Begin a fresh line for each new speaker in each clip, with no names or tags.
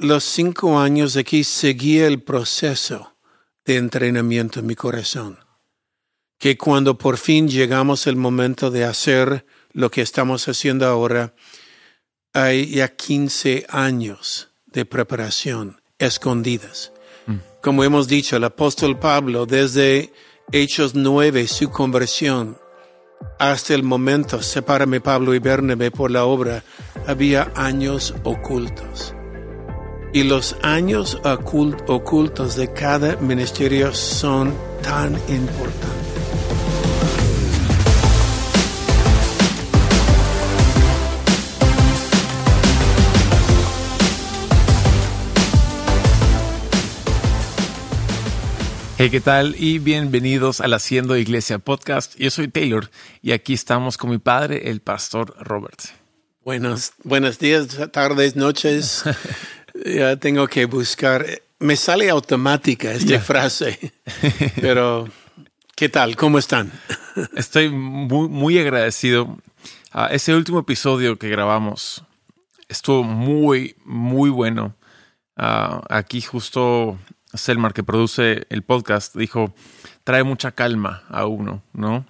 los cinco años aquí seguía el proceso de entrenamiento en mi corazón. Que cuando por fin llegamos el momento de hacer lo que estamos haciendo ahora, hay ya 15 años de preparación escondidas. Mm. Como hemos dicho, el apóstol Pablo, desde Hechos 9, su conversión, hasta el momento, sepárame Pablo y Bernabé por la obra, había años ocultos. Y los años ocultos de cada ministerio son tan importantes.
Hey, ¿qué tal? Y bienvenidos al Haciendo Iglesia Podcast. Yo soy Taylor y aquí estamos con mi padre, el pastor Robert.
Buenos, buenos días, tardes, noches. ya tengo que buscar. Me sale automática esta frase, pero ¿qué tal? ¿Cómo están?
Estoy muy, muy agradecido. a ese último episodio que grabamos estuvo muy, muy bueno. Ah, aquí justo Selmar, que produce el podcast, dijo, trae mucha calma a uno, ¿no?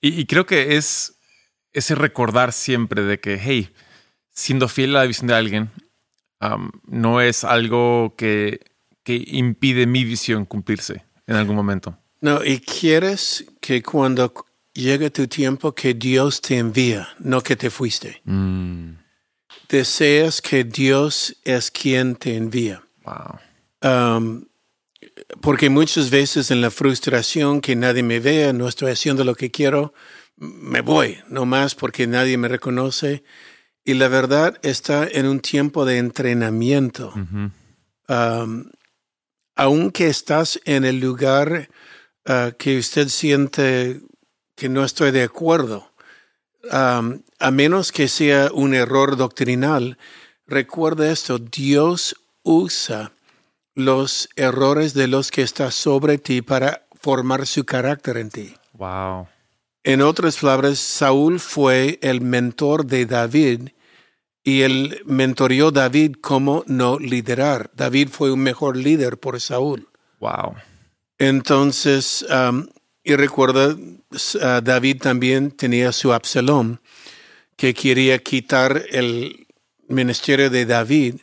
Y, creo que es ese recordar siempre de que, hey, siendo fiel a la visión de alguien, no es algo que, que impide mi visión cumplirse en algún momento.
No, y quieres que cuando llegue tu tiempo que Dios te envía, no que te fuiste. Mm. Deseas que Dios es quien te envía. Wow. Um, porque muchas veces en la frustración que nadie me vea, no estoy haciendo lo que quiero, me voy, no más porque nadie me reconoce. Y la verdad está en un tiempo de entrenamiento. Um, aunque estás en el lugar uh, que usted siente que no estoy de acuerdo, um, a menos que sea un error doctrinal, recuerda esto, Dios usa los errores de los que está sobre ti para formar su carácter en ti.
Wow.
En otras palabras, Saúl fue el mentor de David y él mentorió David cómo no liderar. David fue un mejor líder por Saúl.
Wow.
Entonces, um, y recuerda, uh, David también tenía su Absalom, que quería quitar el ministerio de David.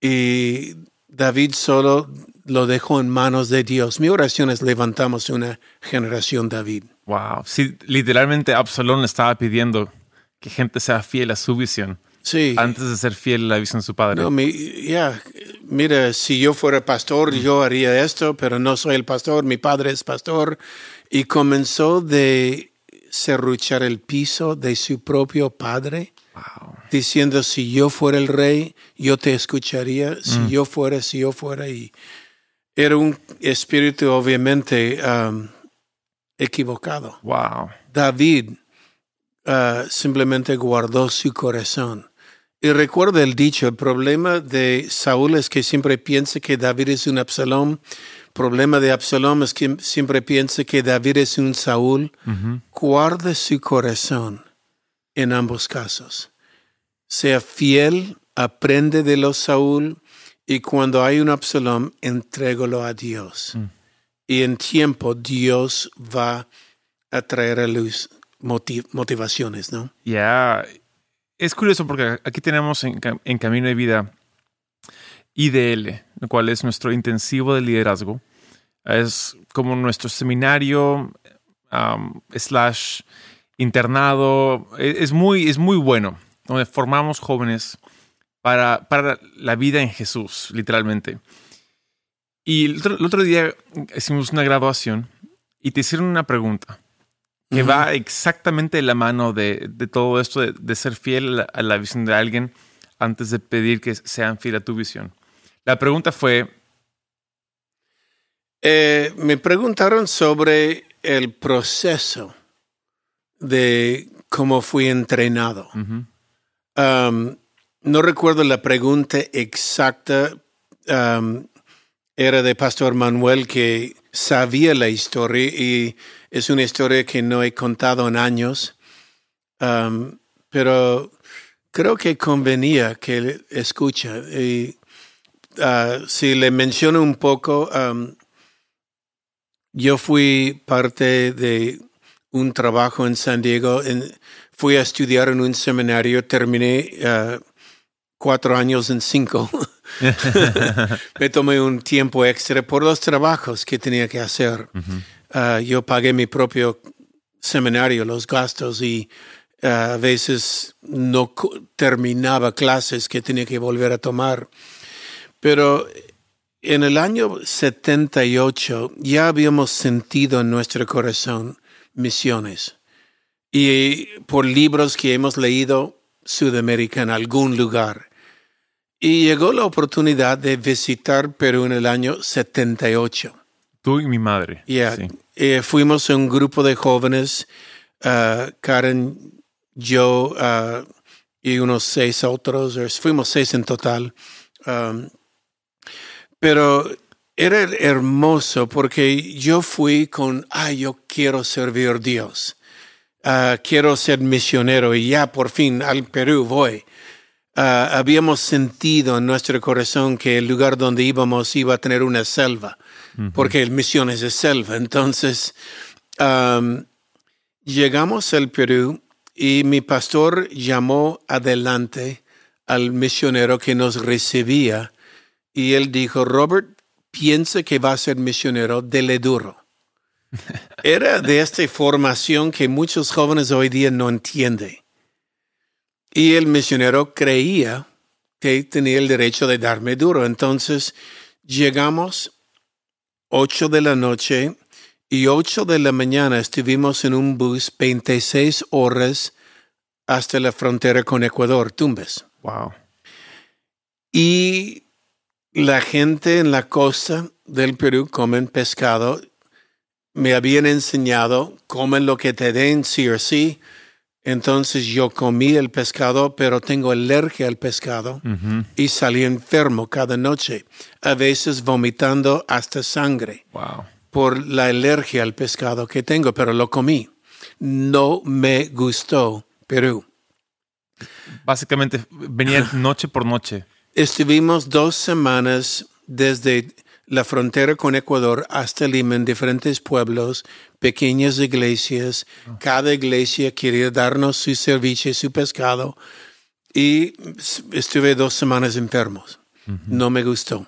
Y David solo lo dejó en manos de Dios. Mi oración es levantamos una generación David.
Wow. Sí, literalmente Absalón estaba pidiendo que gente sea fiel a su visión.
Sí.
Antes de ser fiel a la visión de su padre.
No, ya, mira, si yo fuera pastor, yo haría esto, pero no soy el pastor, mi padre es pastor. Y comenzó de serruchar el piso de su propio padre diciendo, si yo fuera el rey, yo te escucharía, si mm. yo fuera, si yo fuera. Y era un espíritu obviamente um, equivocado.
Wow.
David uh, simplemente guardó su corazón. Y recuerda el dicho, el problema de Saúl es que siempre piensa que David es un Absalón. El problema de Absalón es que siempre piensa que David es un Saúl. Guarda su corazón en ambos casos sea fiel, aprende de los Saúl y cuando hay un Absalom, entrégalo a Dios. Mm. Y en tiempo Dios va a traer a luz motivaciones, ¿no?
Ya, es curioso porque aquí tenemos en, Camino de Vida IDL, lo cual es nuestro intensivo de liderazgo. Es como nuestro seminario slash internado. E, es muy, es muy bueno donde formamos jóvenes para, para la vida en Jesús, literalmente. Y el otro, día hicimos una graduación y te hicieron una pregunta que va exactamente de la mano de, todo esto de, ser fiel a la, visión de alguien antes de pedir que sean fiel a tu visión. La pregunta fue...
Eh, me preguntaron sobre el proceso de cómo fui entrenado. Um, no recuerdo la pregunta exacta. Um, era de Pastor Manuel que sabía la historia y es una historia que no he contado en años. Um, pero creo que convenía que escucha. Y ah, si le menciono un poco, am, yo fui parte de un trabajo en San Diego. fui a estudiar en un seminario, terminé ah, cuatro años en cinco. Me tomé un tiempo extra por los trabajos que tenía que hacer. Ah, yo pagué mi propio seminario, los gastos, y ah, a veces no terminaba clases que tenía que volver a tomar. Pero en el año 78 ya habíamos sentido en nuestro corazón misiones. Y por libros que hemos leído Sudamérica en algún lugar. Y llegó la oportunidad de visitar Perú en el año 78.
Tú y mi madre.
Yeah.
Sí.
Eh, fuimos un grupo de jóvenes, ah, Karen, yo ah, y unos seis otros, fuimos seis en total. Um, pero era hermoso porque yo fui con, ah, yo quiero servir a Dios. Ah, quiero ser misionero y ya por fin al Perú voy. Ah, habíamos sentido en nuestro corazón que el lugar donde íbamos iba a tener una selva, porque el misión es de selva. Entonces, am, llegamos al Perú y mi pastor llamó adelante al misionero que nos recibía y él dijo, Robert, piensa que va a ser misionero, dele duro. Era de esta formación que muchos jóvenes hoy día no entienden. Y el misionero creía que tenía el derecho de darme duro. Entonces llegamos ocho de la noche y ocho de la mañana estuvimos en un bus 26 horas hasta la frontera con Ecuador, Tumbes.
Wow.
Y la gente en la costa del Perú comen pescado. Me habían enseñado, comen lo que te den, sí o sí. Entonces yo comí el pescado, pero tengo alergia al pescado y salí enfermo cada noche, a veces vomitando hasta sangre
Wow.
por la alergia al pescado que tengo, pero lo comí. No me gustó Perú.
Básicamente venía noche por noche.
Estuvimos dos semanas desde la frontera con Ecuador hasta Lima en diferentes pueblos, pequeñas iglesias. Cada iglesia quería darnos su servicio y su pescado. Y estuve dos semanas enfermos. No me gustó.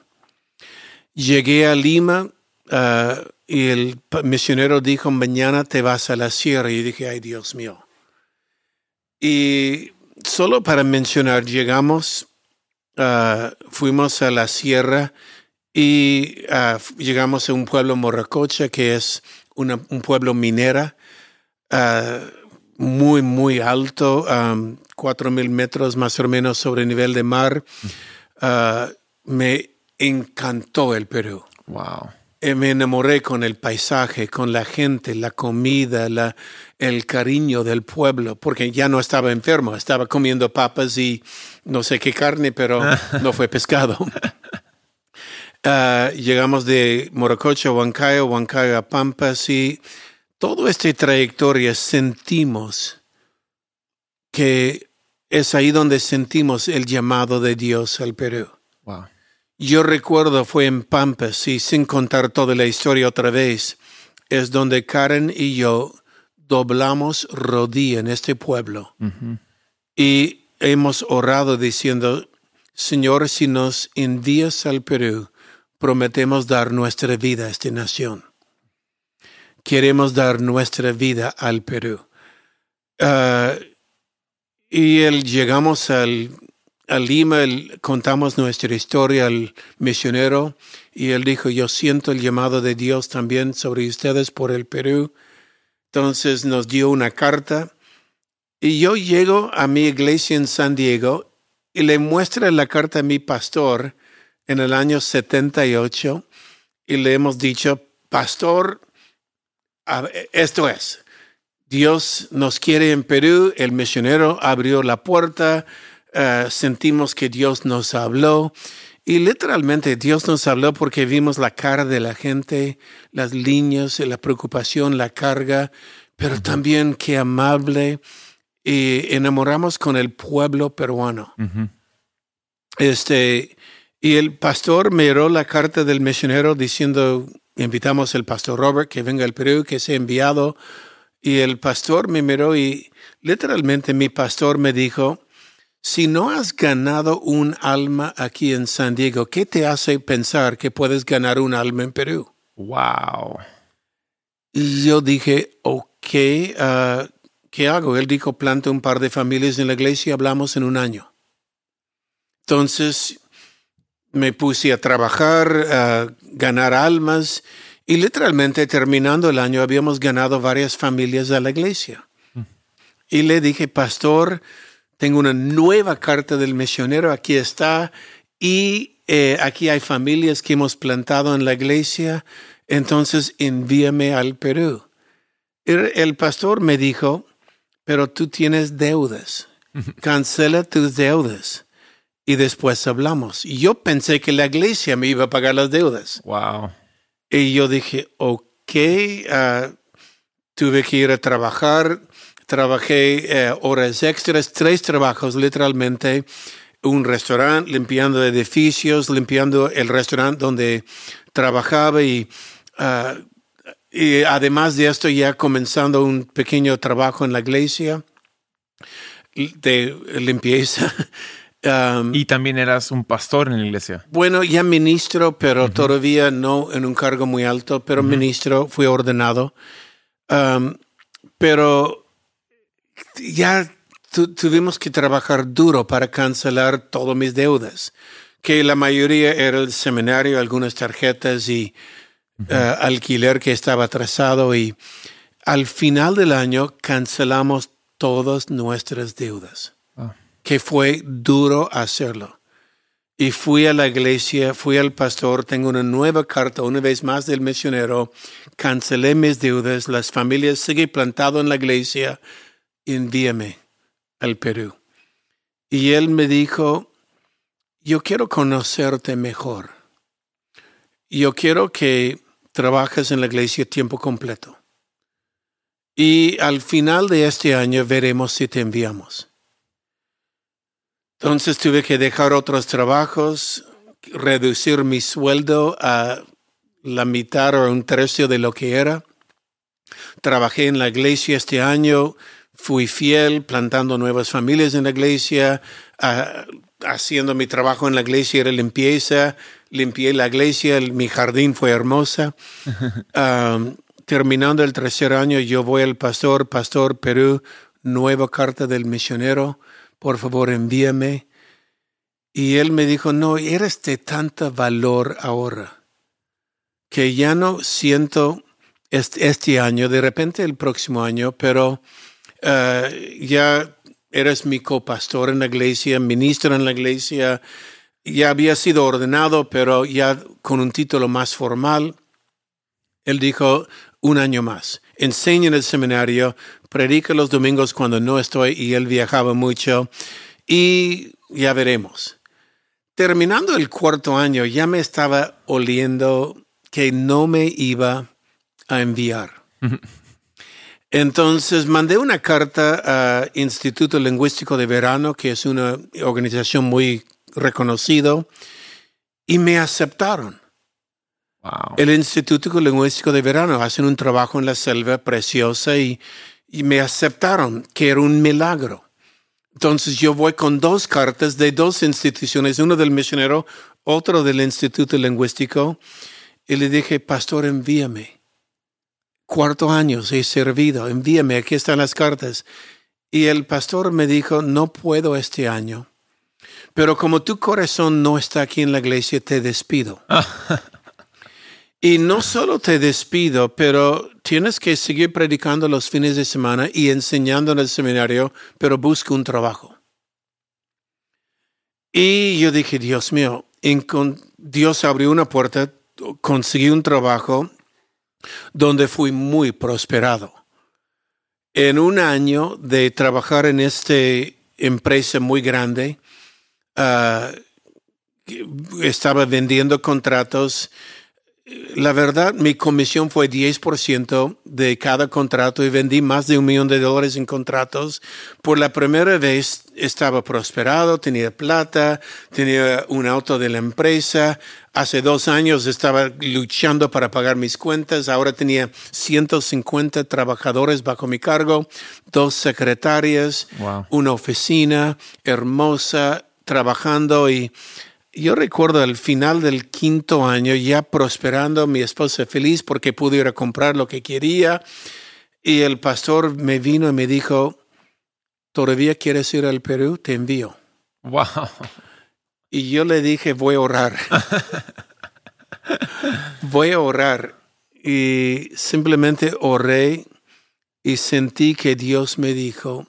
Llegué a Lima ah, y el misionero dijo, mañana te vas a la sierra. Y dije, ay Dios mío. Y solo para mencionar, llegamos ah, fuimos a la sierra y ah, llegamos a un pueblo Morracocha que es una- un pueblo minera ah, muy, muy alto, cuatro mil metros más o menos sobre el nivel de mar. Ah, me encantó el Perú.
Wow.
Eh, me enamoré con el paisaje, con la gente, la comida, la, el cariño del pueblo, porque ya no estaba enfermo, estaba comiendo papas y no sé qué carne, pero no fue pescado. Ah, llegamos de Morococha a Huancayo, Huancayo a Pampas y toda esta trayectoria sentimos que es ahí donde sentimos el llamado de Dios al Perú.
Wow.
Yo recuerdo fue en Pampas y sin contar toda la historia otra vez, es donde Karen y yo doblamos rodilla en este pueblo y hemos orado diciendo, Señor, si nos envías al Perú, prometemos dar nuestra vida a esta nación. Queremos dar nuestra vida al Perú. Ah, y el, llegamos al, a Lima, contamos nuestra historia al misionero y él dijo, yo siento el llamado de Dios también sobre ustedes por el Perú. Entonces nos dio una carta y yo llego a mi iglesia en San Diego y le muestro la carta a mi pastor en el año 78 y le hemos dicho, pastor, esto es, Dios nos quiere en Perú, el misionero abrió la puerta, eh, sentimos que Dios nos habló y literalmente Dios nos habló porque vimos la cara de la gente, las líneas, la preocupación, la carga, pero también qué amable y enamoramos con el pueblo peruano. Este, y el pastor miró la carta del misionero diciendo, invitamos al pastor Robert que venga al Perú, que sea enviado. Y el pastor me miró y literalmente mi pastor me dijo, si no has ganado un alma aquí en San Diego, ¿qué te hace pensar que puedes ganar un alma en Perú?
Wow.
Y yo dije, ok, uh, ¿qué hago? Él dijo, planta un par de familias en la iglesia y hablamos en un año. Entonces me puse a trabajar, a ganar almas y literalmente terminando el año habíamos ganado varias familias a la iglesia. Y le dije, pastor, tengo una nueva carta del misionero, aquí está, y eh, aquí hay familias que hemos plantado en la iglesia, entonces envíame al Perú. el pastor me dijo, pero tú tienes deudas, cancela tus deudas y después hablamos. Y yo pensé que la iglesia me iba a pagar las deudas.
Wow.
Y yo dije, ok, ah, tuve que ir a trabajar, trabajé eh, horas extras, tres trabajos literalmente, un restaurante, limpiando edificios, limpiando el restaurante donde trabajaba y, ah, y además de esto ya comenzando un pequeño trabajo en la iglesia de limpieza.
Um, y también eras un pastor en la iglesia.
Bueno, ya ministro, pero todavía no en un cargo muy alto, pero ministro, fui ordenado. Um, pero ya tuvimos que trabajar duro para cancelar todas mis deudas, que la mayoría era el seminario, algunas tarjetas y uh, alquiler que estaba atrasado y al final del año cancelamos todas nuestras deudas que fue duro hacerlo. Y fui a la iglesia, fui al pastor, tengo una nueva carta, una vez más del misionero, cancelé mis deudas, las familias siguen plantado en la iglesia, envíame al Perú. Y él me dijo, yo quiero conocerte mejor. Yo quiero que trabajes en la iglesia tiempo completo. Y al final de este año veremos si te enviamos. Entonces tuve que dejar otros trabajos, reducir mi sueldo a la mitad o un tercio de lo que era. Trabajé en la iglesia este año, fui fiel, plantando nuevas familias en la iglesia, haciendo mi trabajo en la iglesia era limpieza, limpié la iglesia, mi jardín fue hermosa. terminando el tercer año, yo voy al pastor, pastor Perú, nueva carta del misionero por favor envíame. Y él me dijo, no, eres de tanta valor ahora, que ya no siento este, año, de repente el próximo año, pero eh, ya eres mi copastor en la iglesia, ministro en la iglesia, ya había sido ordenado, pero ya con un título más formal. Él dijo, un año más. Enseña en el seminario, predica los domingos cuando no estoy y él viajaba mucho y ya veremos. Terminando el cuarto año ya me estaba oliendo que no me iba a enviar. Entonces mandé una carta a Instituto Lingüístico de Verano, que es una organización muy reconocida, y me aceptaron. El Instituto Lingüístico de Verano hacen un trabajo en la selva preciosa y, me aceptaron, que era un milagro. Entonces yo voy con dos cartas de dos instituciones, uno del misionero, otro del Instituto Lingüístico, y le dije, pastor, envíame. Cuarto año he servido, envíame, aquí están las cartas. Y el pastor me dijo, no puedo este año, pero como tu corazón no está aquí en la iglesia, te despido. Y no solo te despido, pero tienes que seguir predicando los fines de semana y enseñando en el seminario, pero busca un trabajo. Y yo dije, Dios mío, Dios abrió una puerta, conseguí un trabajo donde fui muy prosperado. En un año de trabajar en esta empresa muy grande, ah, estaba vendiendo contratos la verdad, mi comisión fue 10% de cada contrato y vendí más de un millón de dólares en contratos. Por la primera vez estaba prosperado, tenía plata, tenía un auto de la empresa. Hace dos años estaba luchando para pagar mis cuentas. Ahora tenía 150 trabajadores bajo mi cargo, dos secretarias,
Wow.
una oficina hermosa, trabajando y yo recuerdo al final del quinto año ya prosperando, mi esposa feliz porque pude ir a comprar lo que quería y el pastor me vino y me dijo, ¿todavía quieres ir al Perú? Te envío.
Wow.
Y yo le dije, voy a orar. voy a orar. Y simplemente oré y sentí que Dios me dijo,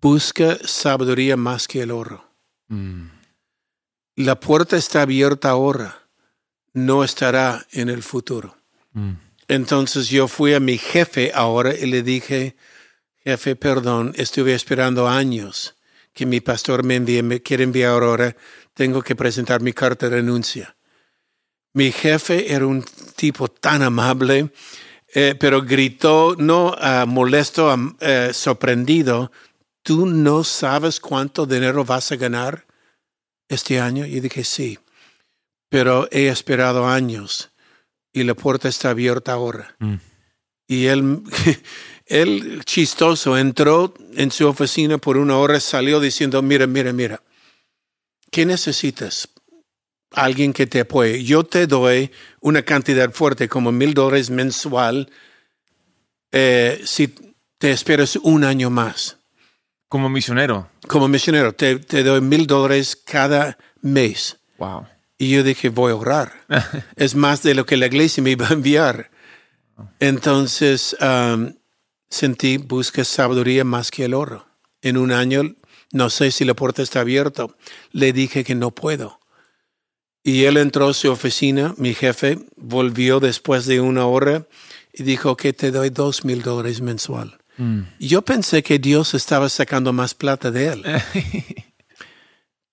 busca sabiduría más que el oro.
Mm.
La puerta está abierta ahora, no estará en el futuro.
Mm.
Entonces yo fui a mi jefe ahora y le dije, jefe, perdón, estuve esperando años que mi pastor me envíe, me quiere enviar ahora, tengo que presentar mi carta de renuncia. Mi jefe era un tipo tan amable, eh, pero gritó, no ah, molesto, eh, sorprendido, ¿tú no sabes cuánto dinero vas a ganar este año? Y dije, sí, pero he esperado años y la puerta está abierta ahora.
Mm.
Y él, él chistoso, entró en su oficina por una hora, salió diciendo, mira, mira, mira, ¿qué necesitas? Alguien que te apoye. Yo te doy una cantidad fuerte, como mil dólares mensual, eh, si te esperas un año más.
Como misionero.
Como misionero, te, te doy mil dólares cada mes.
Wow.
Y yo dije, voy a ahorrar. es más de lo que la iglesia me iba a enviar. Entonces um, sentí, busca sabiduría más que el oro. En un año, no sé si la puerta está abierta. Le dije que no puedo. Y él entró a su oficina, mi jefe, volvió después de una hora y dijo que te doy dos mil dólares mensual.
Mm.
Yo pensé que Dios estaba sacando más plata de él.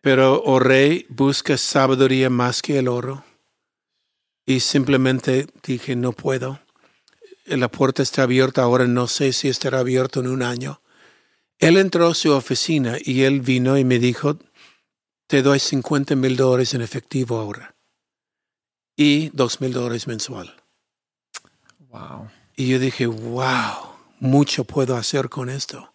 Pero oré, busca sabiduría más que el oro. Y simplemente dije, no puedo. La puerta está abierta ahora, no sé si estará abierta en un año. Él entró a su oficina y él vino y me dijo, te doy 50 mil dólares en efectivo ahora. Y dos mil dólares mensual.
Wow.
Y yo dije, wow, mucho puedo hacer con esto.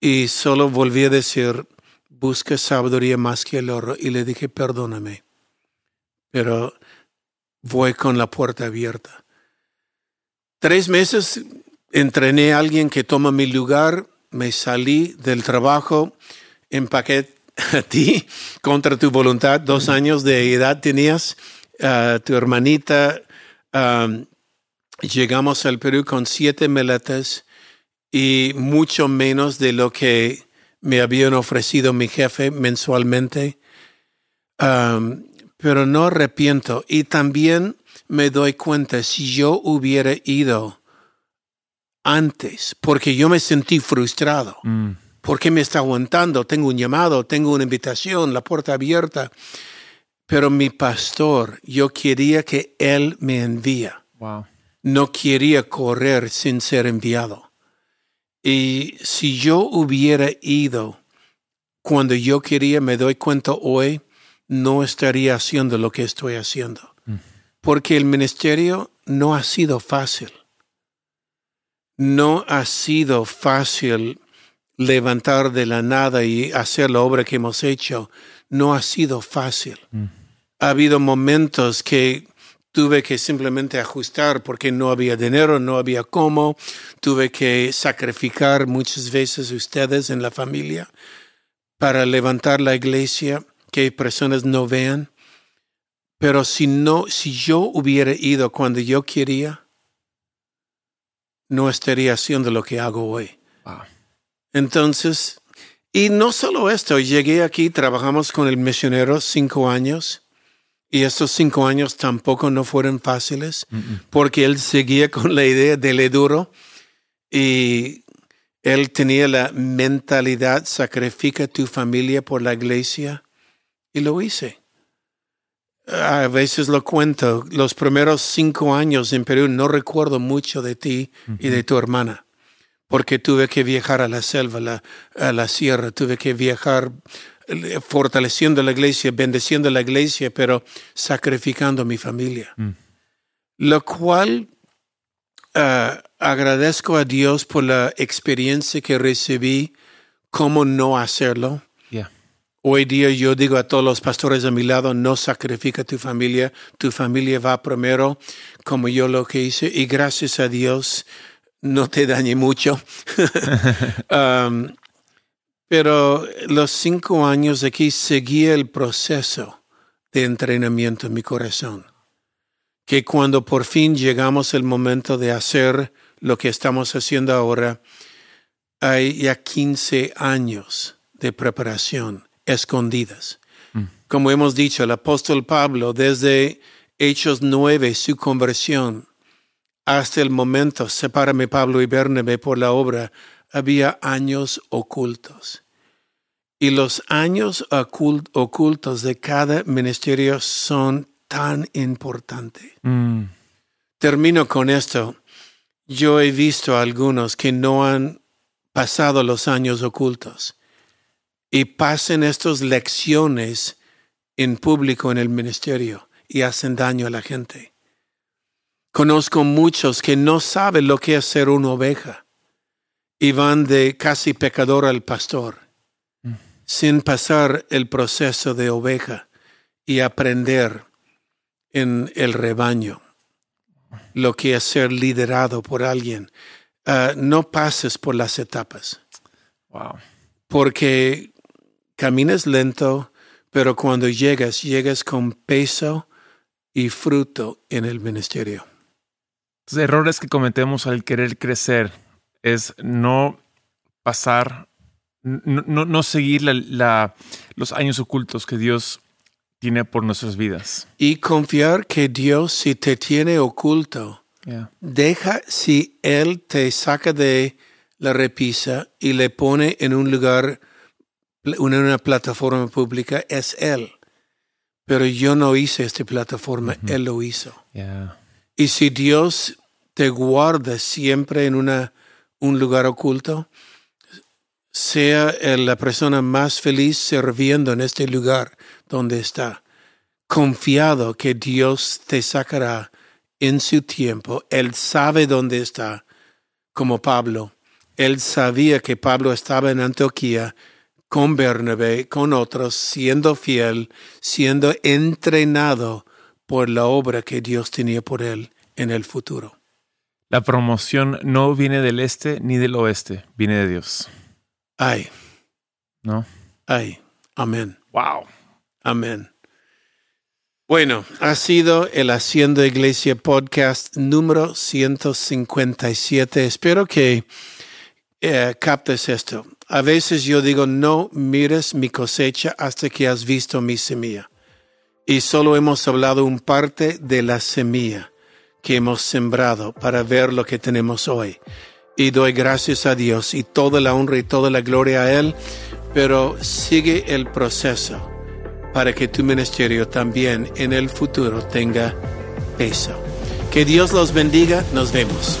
Y solo volví a decir, busca sabiduría más que el oro. Y le dije, perdóname, pero voy con la puerta abierta. Tres meses entrené a alguien que toma mi lugar, me salí del trabajo, empaqué a ti contra tu voluntad, dos años de edad tenías, tu hermanita, llegamos al Perú con siete meletas y mucho menos de lo que me habían ofrecido mi jefe mensualmente. Um, pero no arrepiento. Y también me doy cuenta, si yo hubiera ido antes, porque yo me sentí frustrado,
Mm.
porque me está aguantando, tengo un llamado, tengo una invitación, la puerta abierta, pero mi pastor, yo quería que él me envía
Wow.
No quería correr sin ser enviado. Y si yo hubiera ido cuando yo quería, me doy cuenta hoy, no estaría haciendo lo que estoy haciendo. Porque el ministerio no ha sido fácil. No ha sido fácil levantar de la nada y hacer la obra que hemos hecho. No ha sido fácil. Ha habido momentos que tuve que simplemente ajustar porque no había dinero, no había cómo. Tuve que sacrificar muchas veces ustedes en la familia para levantar la iglesia, que personas no vean. Pero si no, si yo hubiera ido cuando yo quería, no estaría haciendo lo que hago hoy.
Wow.
Entonces, y no solo esto, llegué aquí, trabajamos con el misionero cinco años. Y estos cinco años tampoco no fueron fáciles porque él seguía con la idea de le duro y él tenía la mentalidad sacrifica tu familia por la iglesia y lo hice. A veces lo cuento, los primeros cinco años en Perú no recuerdo mucho de ti y de tu hermana, porque tuve que viajar a la selva, la, a la sierra, tuve que viajar fortaleciendo la iglesia, bendeciendo la iglesia, pero sacrificando mi familia.
Mm.
Lo cual ah, agradezco a Dios por la experiencia que recibí, cómo no hacerlo.
Yeah.
Hoy día yo digo a todos los pastores a mi lado, no sacrifica tu familia, tu familia va primero, como yo lo que hice, y gracias a Dios no te dañe mucho. Um, pero los cinco años aquí seguí el proceso de entrenamiento en mi corazón. Que cuando por fin llegamos el momento de hacer lo que estamos haciendo ahora, hay ya 15 años de preparación escondidas. Como hemos dicho, el apóstol Pablo, desde Hechos 9, su conversión, hasta el momento, sepárame Pablo y Bernabé por la obra, había años ocultos. Y los años ocult- ocultos de cada ministerio son tan importantes.
Mm.
Termino con esto. Yo he visto a algunos que no han pasado los años ocultos y pasan estas lecciones en público en el ministerio y hacen daño a la gente. Conozco muchos que no saben lo que es ser una oveja y van de casi pecador al pastor sin pasar el proceso de oveja y aprender en el rebaño lo que es ser liderado por alguien. Ah, no pases por las etapas,
Wow.
porque caminas lento, pero cuando llegas, llegas con peso y fruto en el ministerio.
Los errores que cometemos al querer crecer es no pasar, no, no, no seguir la- la- los años ocultos que Dios tiene por nuestras vidas.
Y confiar que Dios, si te tiene oculto,
Yeah.
deja si Él te saca de la repisa y le pone en un lugar, en una plataforma pública, es Él. Pero yo no hice esta plataforma, Él lo hizo.
Yeah.
Y si Dios te guarda siempre en una, un lugar oculto, sea la persona más feliz sirviendo en este lugar donde está, confiado que Dios te sacará en su tiempo. Él sabe dónde está, como Pablo. Él sabía que Pablo estaba en Antioquía con Bernabé, con otros, siendo fiel, siendo entrenado por la obra que Dios tenía por él en el futuro.
La promoción no viene del este ni del oeste, viene de Dios.
Ay,
¿No?
ay, amén,
Wow.
amén. Bueno, ha sido el Haciendo Iglesia podcast número 157. Espero que eh, captes esto. A veces yo digo, no mires mi cosecha hasta que has visto mi semilla. Y solo hemos hablado un parte de la semilla que hemos sembrado para ver lo que tenemos hoy. Y doy gracias a Dios y toda la honra y toda la gloria a Él, pero sigue el proceso para que tu ministerio también en el futuro tenga peso. Que Dios los bendiga, nos vemos.